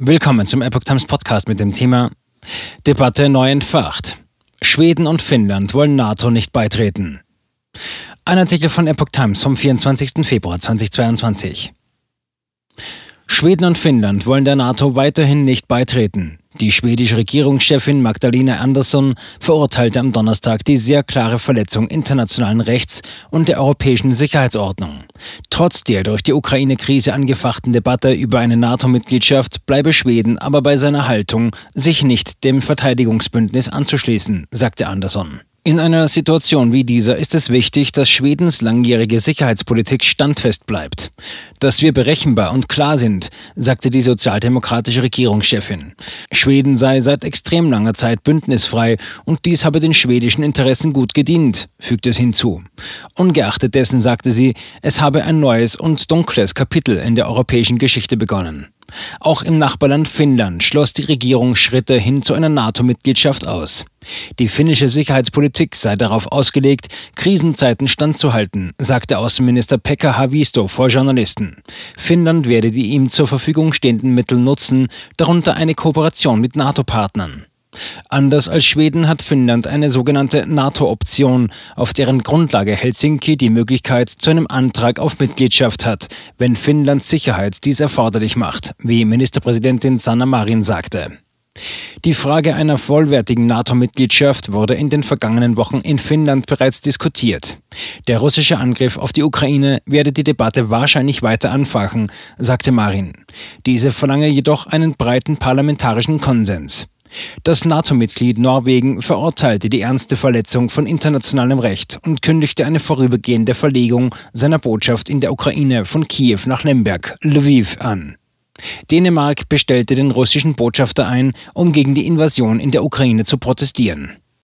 Willkommen zum Epoch Times Podcast mit dem Thema Debatte neu entfacht. Schweden und Finnland wollen NATO nicht beitreten. Ein Artikel von Epoch Times vom 24. Februar 2022. Schweden und Finnland wollen der NATO weiterhin nicht beitreten. Die schwedische Regierungschefin Magdalena Andersson verurteilte am Donnerstag die sehr klare Verletzung internationalen Rechts und der europäischen Sicherheitsordnung. Trotz der durch die Ukraine-Krise angefachten Debatte über eine NATO-Mitgliedschaft bleibe Schweden aber bei seiner Haltung, sich nicht dem Verteidigungsbündnis anzuschließen, sagte Andersson. In einer Situation wie dieser ist es wichtig, dass Schwedens langjährige Sicherheitspolitik standfest bleibt. Dass wir berechenbar und klar sind, sagte die sozialdemokratische Regierungschefin. Schweden sei seit extrem langer Zeit bündnisfrei und dies habe den schwedischen Interessen gut gedient, fügte es hinzu. Ungeachtet dessen sagte sie, es habe ein neues und dunkles Kapitel in der europäischen Geschichte begonnen. Auch im Nachbarland Finnland schloss die Regierung Schritte hin zu einer NATO-Mitgliedschaft aus. Die finnische Sicherheitspolitik sei darauf ausgelegt, Krisenzeiten standzuhalten, sagte Außenminister Pekka Havisto vor Journalisten. Finnland werde die ihm zur Verfügung stehenden Mittel nutzen, darunter eine Kooperation mit NATO-Partnern. Anders als Schweden hat Finnland eine sogenannte NATO-Option, auf deren Grundlage Helsinki die Möglichkeit zu einem Antrag auf Mitgliedschaft hat, wenn Finnlands Sicherheit dies erforderlich macht, wie Ministerpräsidentin Sanna Marin sagte. Die Frage einer vollwertigen NATO-Mitgliedschaft wurde in den vergangenen Wochen in Finnland bereits diskutiert. Der russische Angriff auf die Ukraine werde die Debatte wahrscheinlich weiter anfachen, sagte Marin. Diese verlange jedoch einen breiten parlamentarischen Konsens. Das NATO-Mitglied Norwegen verurteilte die ernste Verletzung von internationalem Recht und kündigte eine vorübergehende Verlegung seiner Botschaft in der Ukraine von Kiew nach Lemberg, Lviv, an. Dänemark bestellte den russischen Botschafter ein, um gegen die Invasion in der Ukraine zu protestieren.